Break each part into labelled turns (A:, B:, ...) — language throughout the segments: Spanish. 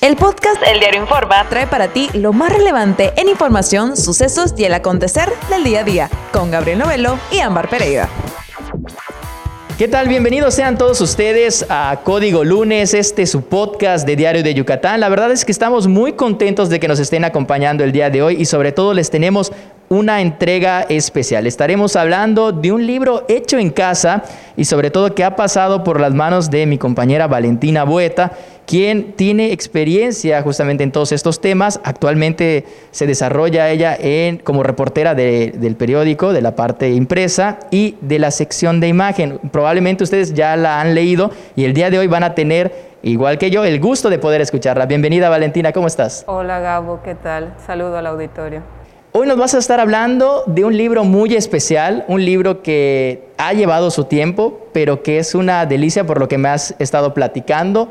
A: El podcast El Diario Informa trae para ti lo más relevante en información, sucesos y el acontecer del día a día, con Gabriel Novelo y Ámbar Pereira.
B: ¿Qué tal? Bienvenidos sean todos ustedes a Código Lunes, este su podcast de Diario de Yucatán. La verdad es que estamos muy contentos de que nos estén acompañando el día de hoy y sobre todo les tenemos una entrega especial. Estaremos hablando de un libro hecho en casa y sobre todo que ha pasado por las manos de mi compañera Valentina Bueta quien tiene experiencia justamente en todos estos temas. Actualmente se desarrolla ella en, como reportera del periódico, de la parte impresa y de la sección de imagen. Probablemente ustedes ya la han leído y el día de hoy van a tener, igual que yo, el gusto de poder escucharla. Bienvenida Valentina, ¿cómo estás?
C: Hola Gabo, ¿qué tal? Saludo al auditorio.
B: Hoy nos vas a estar hablando de un libro muy especial, un libro que ha llevado su tiempo, pero que es una delicia por lo que me has estado platicando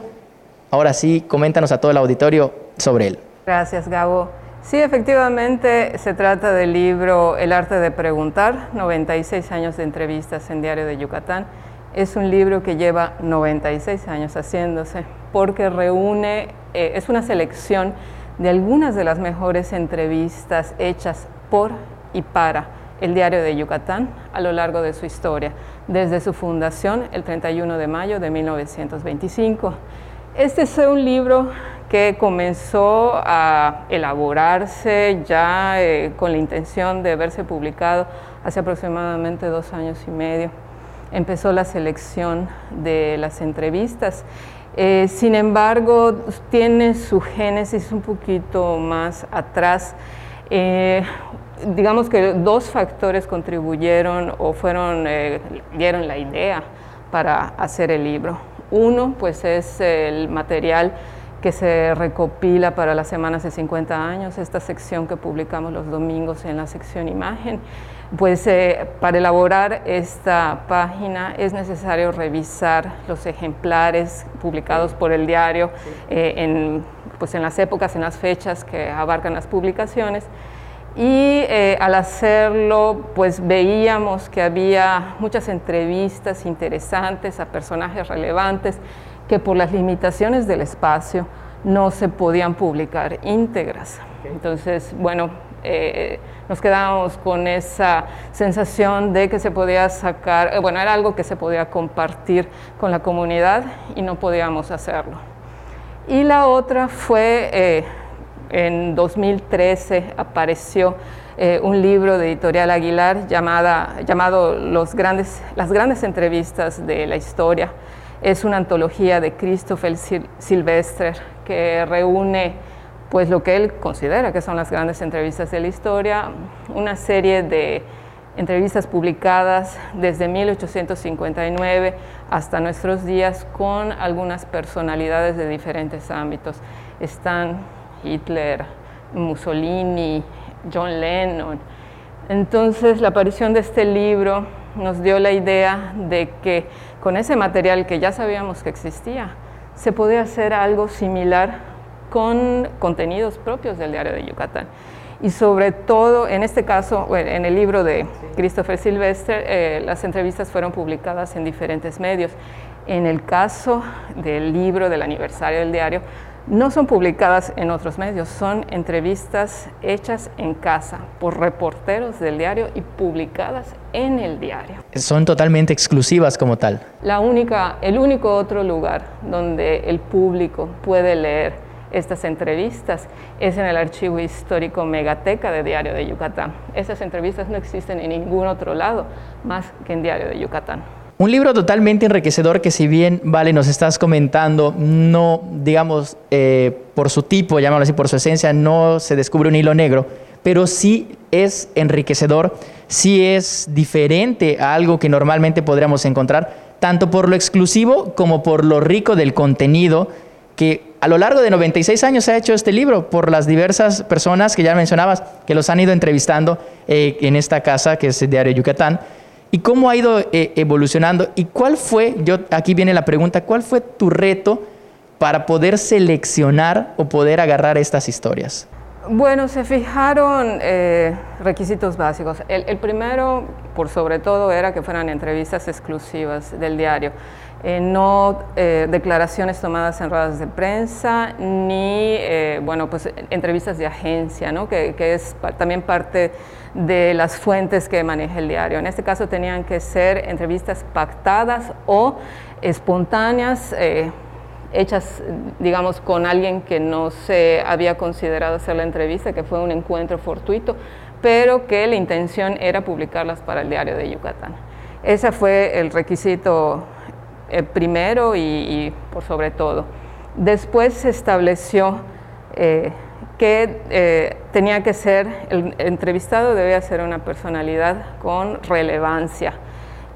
B: Ahora sí, coméntanos a todo el auditorio sobre él.
C: Gracias, Gabo. Sí, efectivamente, se trata del libro El arte de preguntar, 96 años de entrevistas en Diario de Yucatán. Es un libro que lleva 96 años haciéndose porque reúne, eh, es una selección de algunas de las mejores entrevistas hechas por y para el Diario de Yucatán a lo largo de su historia, desde su fundación el 31 de mayo de 1925. Este es un libro que comenzó a elaborarse ya eh, con la intención de verse publicado hace aproximadamente dos años y medio. Empezó la selección de las entrevistas. Eh, sin embargo, tiene su génesis un poquito más atrás. Eh, digamos que dos factores contribuyeron o fueron, dieron la idea para hacer el libro. Uno, pues es el material que se recopila para las semanas de 50 años, esta sección que publicamos los domingos en la sección imagen. Pues eh, para elaborar esta página es necesario revisar los ejemplares publicados por el diario eh, en, pues en las épocas, en las fechas que abarcan las publicaciones y eh, al hacerlo pues veíamos que había muchas entrevistas interesantes a personajes relevantes que por las limitaciones del espacio no se podían publicar íntegras. Entonces, bueno, eh, nos quedamos con esa sensación de que se podía sacar, eh, bueno, era algo que se podía compartir con la comunidad y no podíamos hacerlo. Y la otra fue en 2013 apareció eh, un libro de Editorial Aguilar llamado Los grandes, Las grandes entrevistas de la historia. Es una antología de Christopher Silvestre que reúne pues lo que él considera que son las grandes entrevistas de la historia, una serie de entrevistas publicadas desde 1859 hasta nuestros días con algunas personalidades de diferentes ámbitos. Están Hitler, Mussolini, John Lennon. Entonces la aparición de este libro nos dio la idea de que con ese material que ya sabíamos que existía, se podía hacer algo similar con contenidos propios del diario de Yucatán. Y sobre todo, en este caso, en el libro de Christopher Silvestre, eh, las entrevistas fueron publicadas en diferentes medios. En el caso del libro del aniversario del diario, no son publicadas en otros medios, son entrevistas hechas en casa por reporteros del diario y publicadas en el diario.
B: Son totalmente exclusivas como tal.
C: La única, el único otro lugar donde el público puede leer estas entrevistas es en el archivo histórico Megateca de Diario de Yucatán. Esas entrevistas no existen en ningún otro lado más que en Diario de Yucatán.
B: Un libro totalmente enriquecedor que si bien, vale, nos estás comentando, no, digamos, eh, por su tipo, llamémoslo así, por su esencia, no se descubre un hilo negro, pero sí es enriquecedor, sí es diferente a algo que normalmente podríamos encontrar, tanto por lo exclusivo como por lo rico del contenido que a lo largo de 96 años se ha hecho este libro por las diversas personas que ya mencionabas, que los han ido entrevistando eh, en esta casa que es el Diario Yucatán y cómo ha ido eh, evolucionando y cuál fue, yo aquí viene la pregunta, ¿cuál fue tu reto para poder seleccionar o poder agarrar estas historias?
C: Bueno, se fijaron eh, requisitos básicos. El, primero, por sobre todo, era que fueran entrevistas exclusivas del diario. Eh, no declaraciones tomadas en ruedas de prensa, ni bueno, pues, entrevistas de agencia, ¿no? que, que es también parte de las fuentes que maneja el diario. En este caso tenían que ser entrevistas pactadas o espontáneas hechas, digamos, con alguien que no se había considerado hacer la entrevista, que fue un encuentro fortuito, pero que la intención era publicarlas para el diario de Yucatán. Ese fue el requisito eh, primero y, por sobre todo. Después se estableció eh, que eh, tenía que ser, el entrevistado debía ser una personalidad con relevancia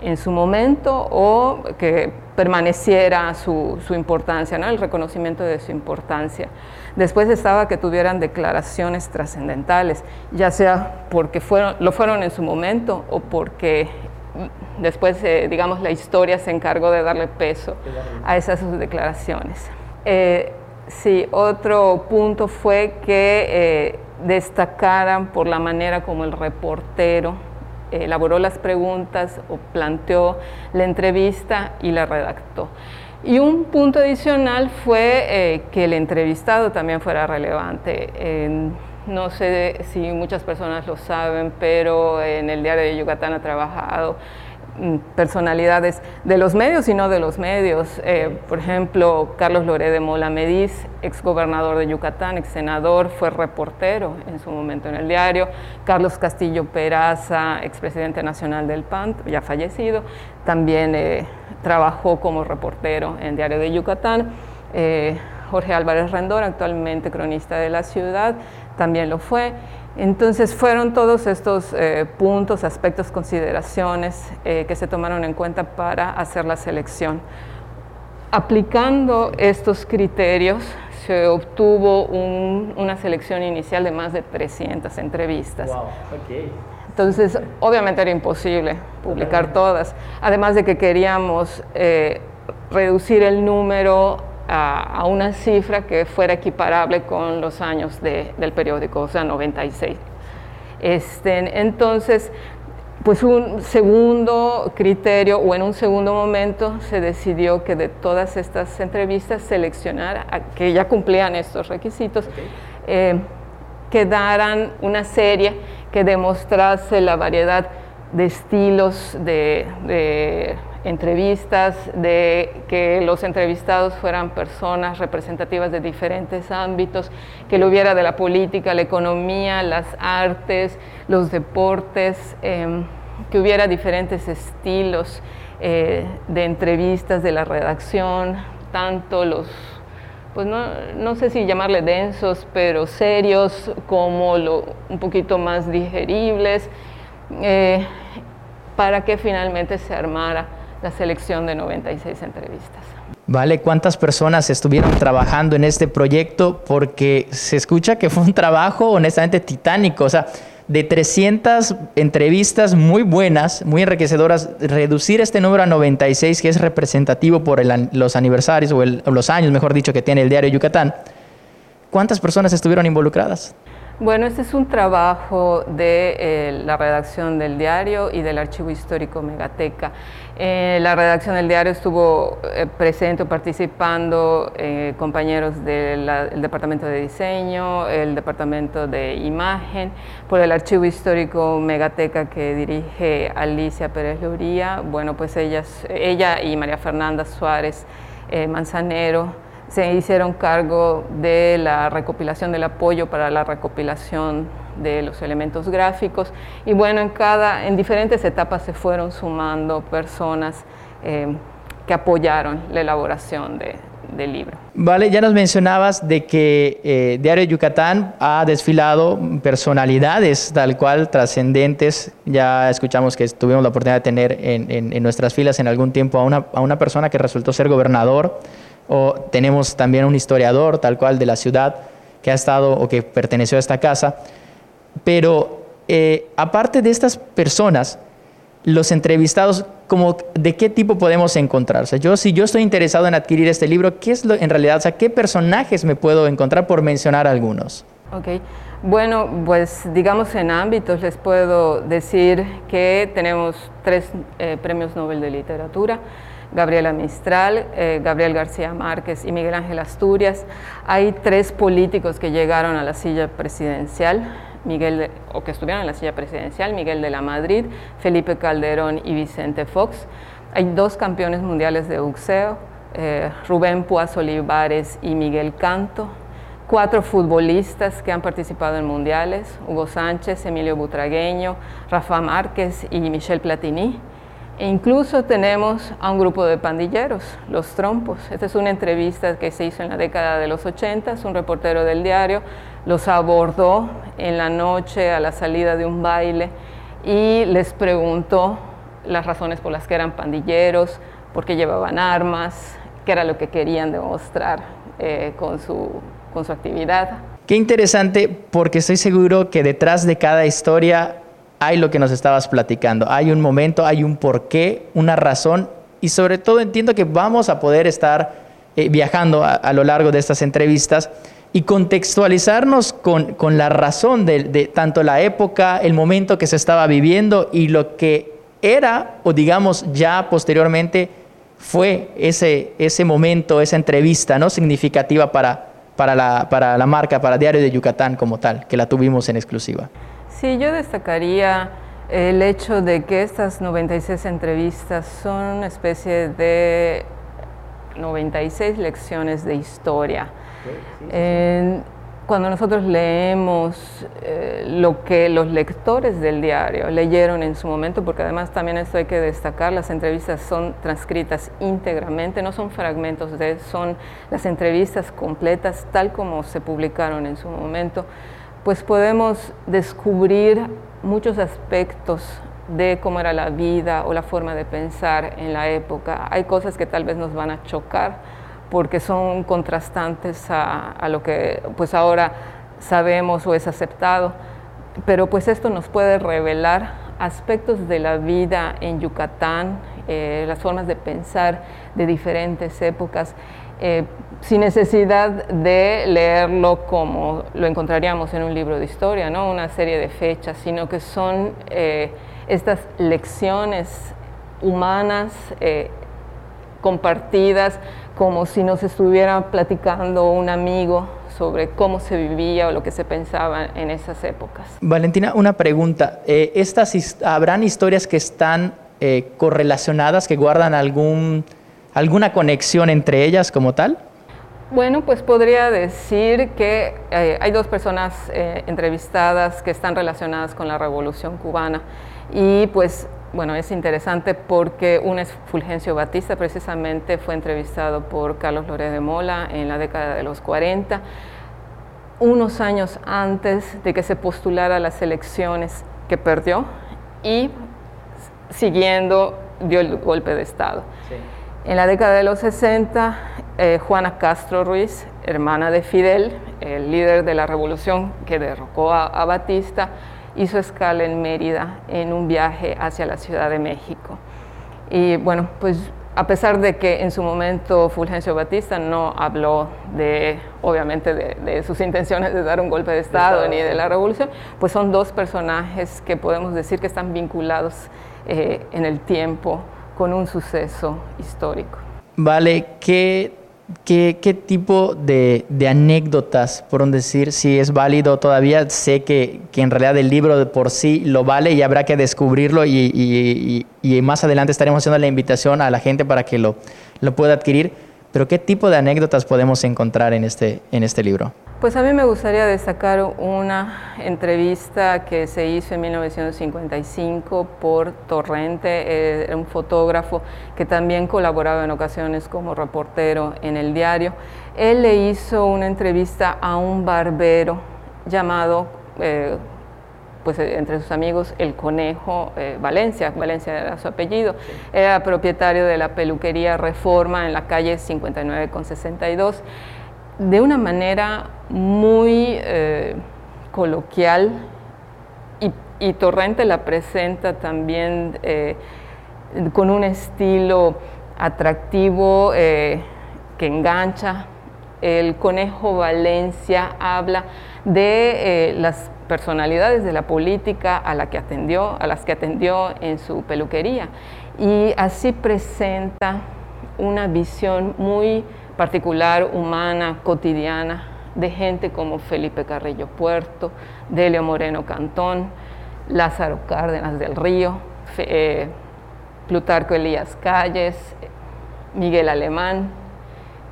C: en su momento o que permaneciera su, importancia, ¿no? el reconocimiento de su importancia. Después estaba que tuvieran declaraciones trascendentales, ya sea porque fueron, lo fueron en su momento o porque después, eh, digamos, la historia se encargó de darle peso a esas declaraciones. Eh, sí, otro punto fue que eh, destacaran por la manera como el reportero elaboró las preguntas o planteó la entrevista y la redactó. Y un punto adicional fue eh, que el entrevistado también fuera relevante. no sé si muchas personas lo saben, pero en el diario de Yucatán ha trabajado personalidades de los medios y no de los medios. Eh, por ejemplo, Carlos Loré de Mola Mediz, ex gobernador de Yucatán, ex senador, fue reportero en su momento en el diario. Carlos Castillo Peraza, expresidente nacional del PAN, ya fallecido, también eh, trabajó como reportero en Diario de Yucatán. Eh, Jorge Álvarez Rendón, actualmente cronista de la ciudad, también lo fue. Entonces fueron todos estos eh, puntos, aspectos, consideraciones eh, que se tomaron en cuenta para hacer la selección. Aplicando estos criterios se obtuvo una selección inicial de más de 300 entrevistas. Entonces, obviamente era imposible publicar todas, además de que queríamos eh, reducir el número a, una cifra que fuera equiparable con los años del periódico, o sea, 96. Este, entonces, pues un segundo criterio o en un segundo momento se decidió que de todas estas entrevistas seleccionar a que ya cumplían estos requisitos, eh, quedaran una serie que demostrase la variedad de estilos de entrevistas, de que los entrevistados fueran personas representativas de diferentes ámbitos, que lo hubiera de la política, la economía, las artes, los deportes, em, que hubiera diferentes estilos eh, de entrevistas de la redacción, tanto los pues no, sé si llamarle densos, pero serios, como lo, un poquito más digeribles, eh, para que finalmente se armara la selección de 96 entrevistas.
B: Vale, ¿cuántas personas estuvieron trabajando en este proyecto? Porque se escucha que fue un trabajo honestamente titánico, o sea, de 300 entrevistas muy buenas, muy enriquecedoras, reducir este número a 96, que es representativo por los aniversarios o, los años, mejor dicho, que tiene el diario Yucatán. ¿Cuántas personas estuvieron involucradas?
C: Bueno, este es un trabajo de eh, la redacción del diario y del Archivo Histórico Megateca. Eh, la redacción del diario estuvo eh, presente, participando compañeros del Departamento de Diseño, el Departamento de Imagen, por el Archivo Histórico Megateca que dirige Alicia Pérez Loría. Bueno, pues ellas, ella y María Fernanda Suárez Manzanero se hicieron cargo de la recopilación del apoyo para la recopilación de los elementos gráficos y bueno, en, cada, en diferentes etapas se fueron sumando personas eh, que apoyaron la elaboración del libro.
B: Vale, ya nos mencionabas de que eh, Diario Yucatán ha desfilado personalidades tal cual trascendentes. Ya escuchamos que tuvimos la oportunidad de tener en, en, nuestras filas en algún tiempo a una, a una persona que resultó ser gobernador o tenemos también un historiador tal cual de la ciudad que ha estado o que perteneció a esta casa. Pero eh, aparte de estas personas, los entrevistados, como, ¿de qué tipo podemos encontrar? yo, si yo estoy interesado en adquirir este libro, ¿qué es lo, en realidad? O sea, ¿qué personajes me puedo encontrar por mencionar algunos?
C: Ok. Bueno, pues digamos en ámbitos les puedo decir que tenemos tres eh, premios Nobel de Literatura, Gabriela Mistral, eh, Gabriel García Márquez y Miguel Ángel Asturias. Hay tres políticos que llegaron a la silla presidencial, Miguel o que estuvieron en la silla presidencial, Miguel de la Madrid, Felipe Calderón y Vicente Fox. Hay dos campeones mundiales de boxeo, eh, Rubén Puaz Olivares y Miguel Canto, cuatro futbolistas que han participado en mundiales, Hugo Sánchez, Emilio Butragueño, Rafa Márquez y Michel Platini. E incluso tenemos a un grupo de pandilleros, los trompos. Esta es una entrevista que se hizo en la década de los 80, un reportero del diario los abordó en la noche a la salida de un baile y les preguntó las razones por las que eran pandilleros, por qué llevaban armas, qué era lo que querían demostrar eh, con, su, con su actividad.
B: Qué interesante, porque estoy seguro que detrás de cada historia hay lo que nos estabas platicando. Hay un momento, hay un porqué, una razón, y sobre todo entiendo que vamos a poder estar eh, viajando a, lo largo de estas entrevistas y contextualizarnos con, con la razón de, de, tanto la época, el momento que se estaba viviendo y lo que era, o digamos ya posteriormente, fue ese, ese momento, esa entrevista ¿no? significativa para, para, la, para la marca, para Diario de Yucatán como tal, que la tuvimos en exclusiva.
C: Sí, yo destacaría el hecho de que estas 96 entrevistas son una especie de 96 lecciones de historia. Eh, cuando nosotros leemos eh, lo que los lectores del diario leyeron en su momento, porque además también esto hay que destacar, las entrevistas son transcritas íntegramente, no son fragmentos de, son las entrevistas completas tal como se publicaron en su momento, pues podemos descubrir muchos aspectos de cómo era la vida o la forma de pensar en la época. Hay cosas que tal vez nos van a chocar porque son contrastantes a, lo que pues ahora sabemos o es aceptado. Pero pues esto nos puede revelar aspectos de la vida en Yucatán, eh, las formas de pensar de diferentes épocas, eh, sin necesidad de leerlo como lo encontraríamos en un libro de historia, ¿no? una serie de fechas, sino que son eh, estas lecciones humanas eh, compartidas como si nos estuviera platicando un amigo sobre cómo se vivía o lo que se pensaba en esas épocas.
B: Valentina, una pregunta. ¿Estas habrán historias que están correlacionadas, que guardan algún, alguna conexión entre ellas como tal?
C: Bueno, pues podría decir que eh, hay dos personas eh, entrevistadas que están relacionadas con la Revolución Cubana y pues bueno, es interesante porque uno es Fulgencio Batista, precisamente fue entrevistado por Carlos Loré de Mola en la década de los 40, unos años antes de que se postulara a las elecciones que perdió y siguiendo dio el golpe de Estado. Sí. En la década de los 60, eh, Juana Castro Ruiz, hermana de Fidel, el líder de la revolución que derrocó a, Batista, hizo escala en Mérida en un viaje hacia la Ciudad de México. Y bueno, pues a pesar de que en su momento Fulgencio Batista no habló de, obviamente, de, sus intenciones de dar un golpe de Estado, de Estado ni de la revolución, pues son dos personajes que podemos decir que están vinculados eh, en el tiempo con un suceso histórico.
B: Vale, ¿qué ¿Qué, ¿Qué, tipo de, de, anécdotas, por decir, si es válido todavía? Sé que, que, en realidad el libro de por sí lo vale y habrá que descubrirlo y, y, y, más adelante estaremos haciendo la invitación a la gente para que lo, lo pueda adquirir. Pero ¿qué tipo de anécdotas podemos encontrar en este, en este libro?
C: Pues a mí me gustaría destacar una entrevista que se hizo en 1955 por Torrente, eh, un fotógrafo que también colaboraba en ocasiones como reportero en el diario. Él le hizo una entrevista a un barbero llamado, eh, pues entre sus amigos, el Conejo eh, Valencia, Valencia era su apellido, era propietario de la peluquería Reforma en la calle 59 con 62 de una manera muy eh, coloquial y, y, Torrente la presenta también eh, con un estilo atractivo eh, que engancha. El Conejo Valencia habla de eh, las personalidades de la política a, la que atendió, a las que atendió en su peluquería. Y así presenta una visión muy particular, humana, cotidiana, de gente como Felipe Carrillo Puerto, Delio Moreno Cantón, Lázaro Cárdenas del Río, eh, Plutarco Elías Calles, Miguel Alemán.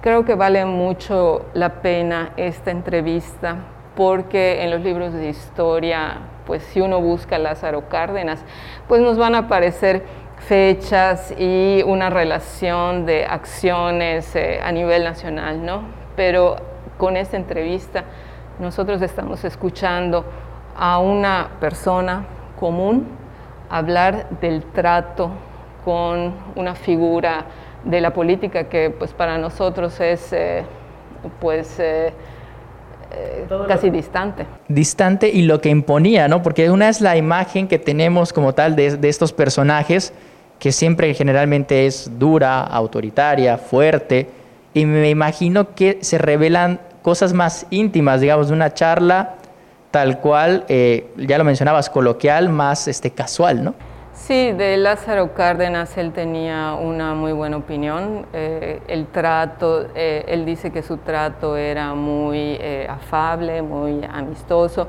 C: Creo que vale mucho la pena esta entrevista porque en los libros de historia, pues si uno busca Lázaro Cárdenas, pues nos van a aparecer fechas y una relación de acciones eh, a nivel nacional, ¿no? Pero con esta entrevista nosotros estamos escuchando a una persona común hablar del trato con una figura de la política que pues para nosotros es eh, pues eh, casi distante.
B: Distante y lo que imponía, ¿no? Porque una es la imagen que tenemos como tal de, de estos personajes que siempre generalmente es dura, autoritaria, fuerte, y me imagino que se revelan cosas más íntimas, digamos, de una charla tal cual, eh, ya lo mencionabas, coloquial, más este, casual, ¿no?
C: Sí, de Lázaro Cárdenas él tenía una muy buena opinión. Eh, el trato, eh, él dice que su trato era muy afable, muy amistoso.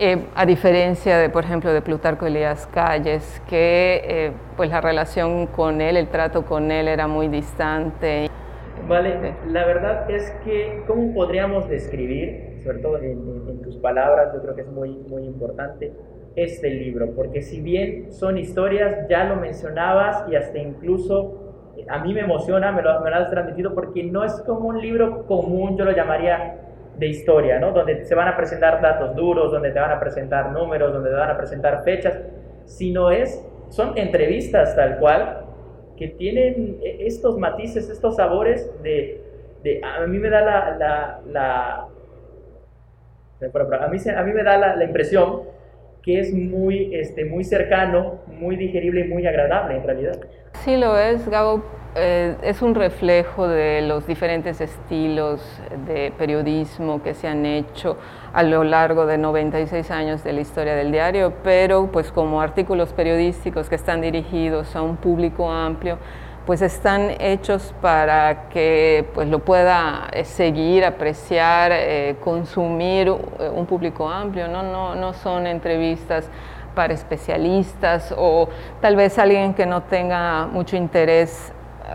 C: Eh, a diferencia de, por ejemplo, de Plutarco Elías Calles, que eh, pues la relación con él, el trato con él era muy distante.
B: Vale, la verdad es que, ¿cómo podríamos describir, sobre todo en, tus palabras, yo creo que es muy, muy importante, este libro? Porque si bien son historias, ya lo mencionabas y hasta incluso eh, a mí me emociona, me lo, me lo has transmitido, porque no es como un libro común, yo lo llamaría de historia, ¿no? Donde se van a presentar datos duros, donde te van a presentar números, donde te van a presentar fechas, sino es, son entrevistas tal cual que tienen e, estos matices, estos sabores de, de a mí me da la, la, la a, mí, a mí me da la, la, impresión que es muy, este, muy cercano, muy digerible y muy agradable en realidad.
C: Sí lo es, Gabo, eh, es un reflejo de los diferentes estilos de periodismo que se han hecho a lo largo de 96 años de la historia del diario, pero pues como artículos periodísticos que están dirigidos a un público amplio, pues están hechos para que pues lo pueda eh, seguir, apreciar, eh, consumir un público amplio, ¿no? No, no son entrevistas para especialistas o tal vez alguien que no tenga mucho interés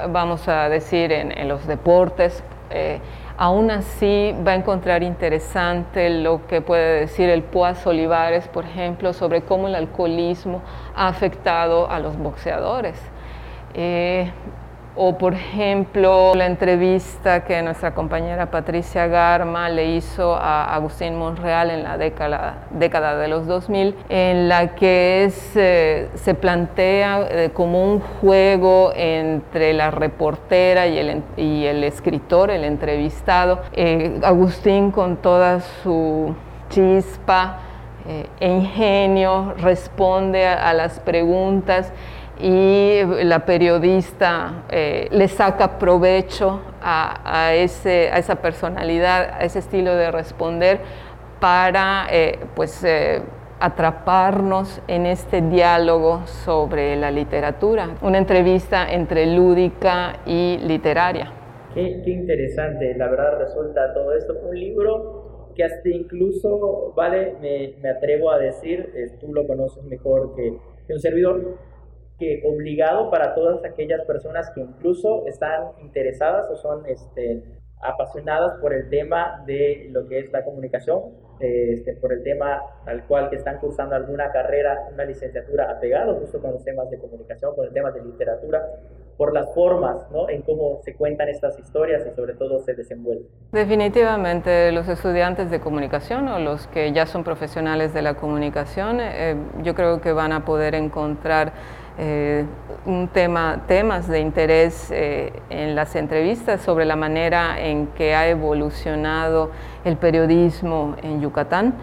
C: vamos a decir, en, los deportes. Eh, aún así va a encontrar interesante lo que puede decir el Poas Olivares, por ejemplo, sobre cómo el alcoholismo ha afectado a los boxeadores. Eh, o por ejemplo la entrevista que nuestra compañera Patricia Garma le hizo a Agustín Monreal en la década, década de los 2000, en la que eh, se plantea eh, como un juego entre la reportera y el, y el escritor, el entrevistado. Eh, Agustín con toda su chispa e ingenio responde a las preguntas y la periodista eh, le saca provecho a, ese, a, esa personalidad, a ese estilo de responder para eh, pues, eh, atraparnos en este diálogo sobre la literatura, una entrevista entre lúdica y literaria.
B: Qué, qué interesante, la verdad resulta todo esto. Un libro que hasta incluso, vale, me, me atrevo a decir, tú lo conoces mejor que, que un servidor, obligado para todas aquellas personas que incluso están interesadas o son este, apasionadas por el tema de lo que es la comunicación, este, por el tema al cual que están cursando alguna carrera, una licenciatura apegado justo con los temas de comunicación, con el tema de literatura, por las formas ¿no? en cómo se cuentan estas historias y sobre todo se desenvuelven.
C: Definitivamente los estudiantes de comunicación o los que ya son profesionales de la comunicación, eh, yo creo que van a poder encontrar eh, un tema, temas de interés eh, en las entrevistas sobre la manera en que ha evolucionado el periodismo en Yucatán,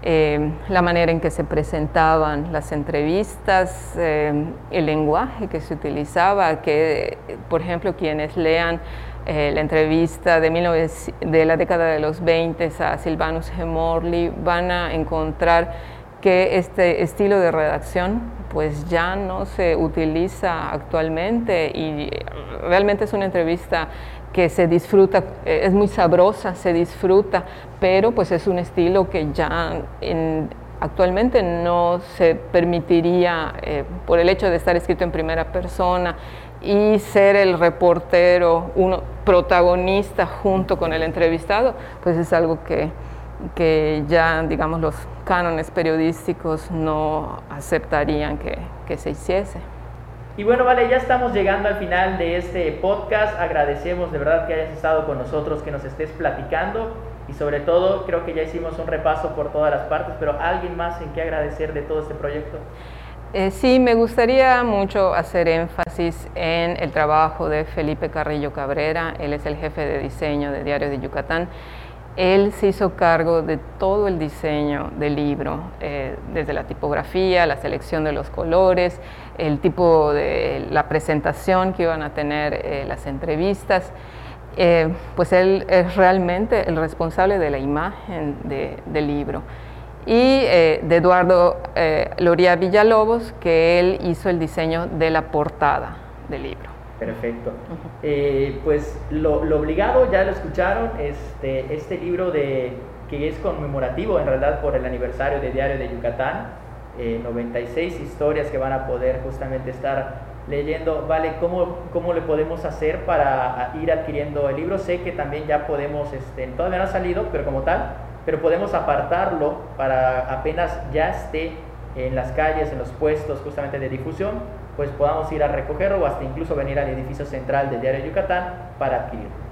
C: eh, la manera en que se presentaban las entrevistas, el lenguaje que se utilizaba, que por ejemplo quienes lean la entrevista de, la década de los 20 a Silvanus G. Morley, van a encontrar que este estilo de redacción pues ya no se utiliza actualmente y realmente es una entrevista que se disfruta, eh, es muy sabrosa, se disfruta, pero pues es un estilo que ya actualmente no se permitiría eh, por el hecho de estar escrito en primera persona y ser el reportero, uno protagonista junto con el entrevistado, pues es algo que, que ya, digamos, los cánones periodísticos no aceptarían que, que se hiciese.
B: Y bueno, vale, ya estamos llegando al final de este podcast. Agradecemos de verdad que hayas estado con nosotros, que nos estés platicando y sobre todo creo que ya hicimos un repaso por todas las partes, pero ¿alguien más en qué agradecer de todo este proyecto?
C: Eh, sí, me gustaría mucho hacer énfasis en el trabajo de Felipe Carrillo Cabrera, él es el jefe de diseño de Diario de Yucatán. Él se hizo cargo de todo el diseño del libro, eh, desde la tipografía, la selección de los colores, el tipo de la presentación que iban a tener eh, las entrevistas. Eh, pues él es realmente el responsable de la imagen del libro. Y de Eduardo Loría Villalobos, que él hizo el diseño de la portada del libro.
B: Perfecto. Eh, pues lo, obligado, ya lo escucharon, este, este libro de, que es conmemorativo en realidad por el aniversario de Diario de Yucatán, 96 eh, historias que van a poder justamente estar leyendo. Vale, ¿cómo, ¿cómo le podemos hacer para ir adquiriendo el libro? Sé que también ya podemos, este, todavía no ha salido, pero como tal, pero podemos apartarlo para apenas ya esté en las calles, en los puestos justamente de difusión, pues podamos ir a recogerlo o hasta incluso venir al edificio central del Diario Yucatán para adquirirlo.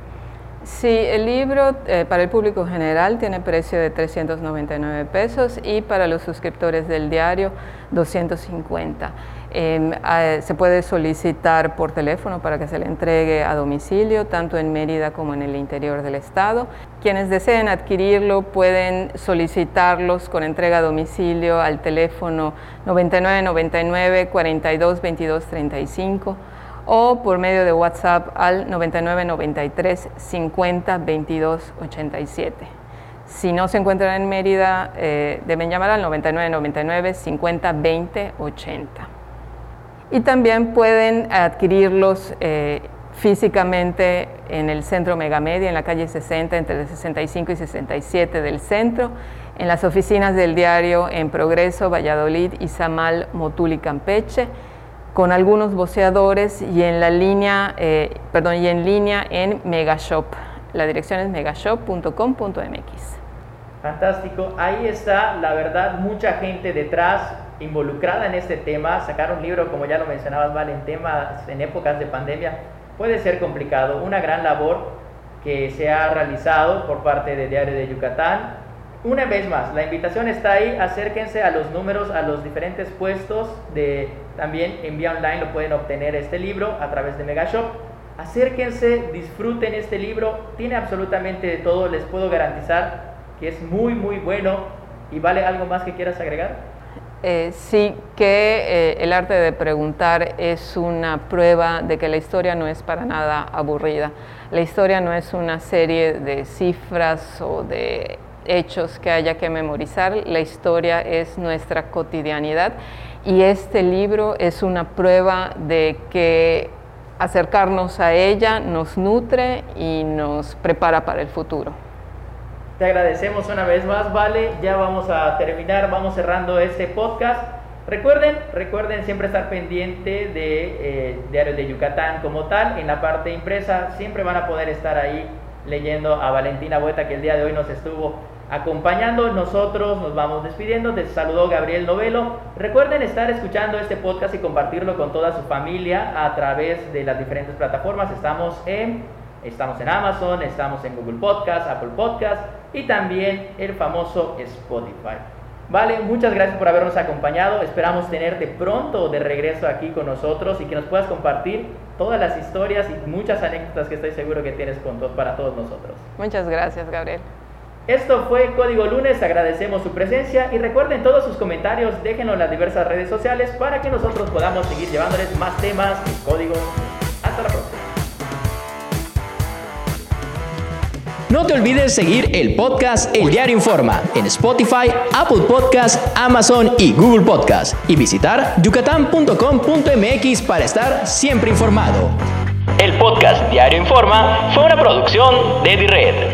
C: Sí, el libro eh, para el público general tiene precio de 399 pesos y para los suscriptores del diario 250. Em, se puede solicitar por teléfono para que se le entregue a domicilio, tanto en Mérida como en el interior del estado. Quienes deseen adquirirlo pueden solicitarlos con entrega a domicilio al teléfono 9999 42 22 35 o por medio de WhatsApp al 9993 50 22 87. Si no se encuentran en Mérida, eh, deben llamar al 9999 50 20 80 y también pueden adquirirlos eh, físicamente en el centro Megamedia, en la calle 60, entre 65 y 67 del centro, en las oficinas del diario en Progreso, Valladolid, Izamal, Motul y Campeche, con algunos voceadores y en la línea, eh, perdón, y en línea en Megashop. La dirección es megashop.com.mx.
B: Fantástico, ahí está, la verdad, mucha gente detrás involucrada en este tema, sacar un libro, como ya lo mencionabas, Vale, en temas, en épocas de pandemia, puede ser complicado. Una gran labor que se ha realizado por parte de Diario de Yucatán. Una vez más, la invitación está ahí, acérquense a los números, a los diferentes puestos de también en vía online lo pueden obtener este libro a través de Megashop. Acérquense, disfruten este libro, tiene absolutamente de todo, les puedo garantizar que es muy muy bueno y vale algo más que quieras agregar.
C: Eh, sí que eh, el arte de preguntar es una prueba de que la historia no es para nada aburrida. La historia no es una serie de cifras o de hechos que haya que memorizar, la historia es nuestra cotidianidad y este libro es una prueba de que acercarnos a ella nos nutre y nos prepara para el futuro.
B: Te agradecemos una vez más, Vale. Ya vamos a terminar, vamos cerrando este podcast. Recuerden, recuerden siempre estar pendiente de eh, Diario de Yucatán como tal. En la parte impresa siempre van a poder estar ahí leyendo a Valentina Bueta que el día de hoy nos estuvo acompañando. Nosotros nos vamos despidiendo. Te saludó Gabriel Novelo. Recuerden estar escuchando este podcast y compartirlo con toda su familia a través de las diferentes plataformas. Estamos en Estamos en Amazon, estamos en Google Podcast, Apple Podcast y también el famoso Spotify. Vale, muchas gracias por habernos acompañado. Esperamos tenerte pronto de regreso aquí con nosotros y que nos puedas compartir todas las historias y muchas anécdotas que estoy seguro que tienes con para todos nosotros.
C: Muchas gracias, Gabriel.
B: Esto fue Código Lunes, agradecemos su presencia y recuerden todos sus comentarios, déjenlo en las diversas redes sociales para que nosotros podamos seguir llevándoles más temas de Código. Hasta la próxima. No te olvides seguir el podcast El Diario Informa en Spotify, Apple Podcast, Amazon y Google Podcast y visitar yucatán.com.mx para estar siempre informado. El podcast Diario Informa fue una producción de Red.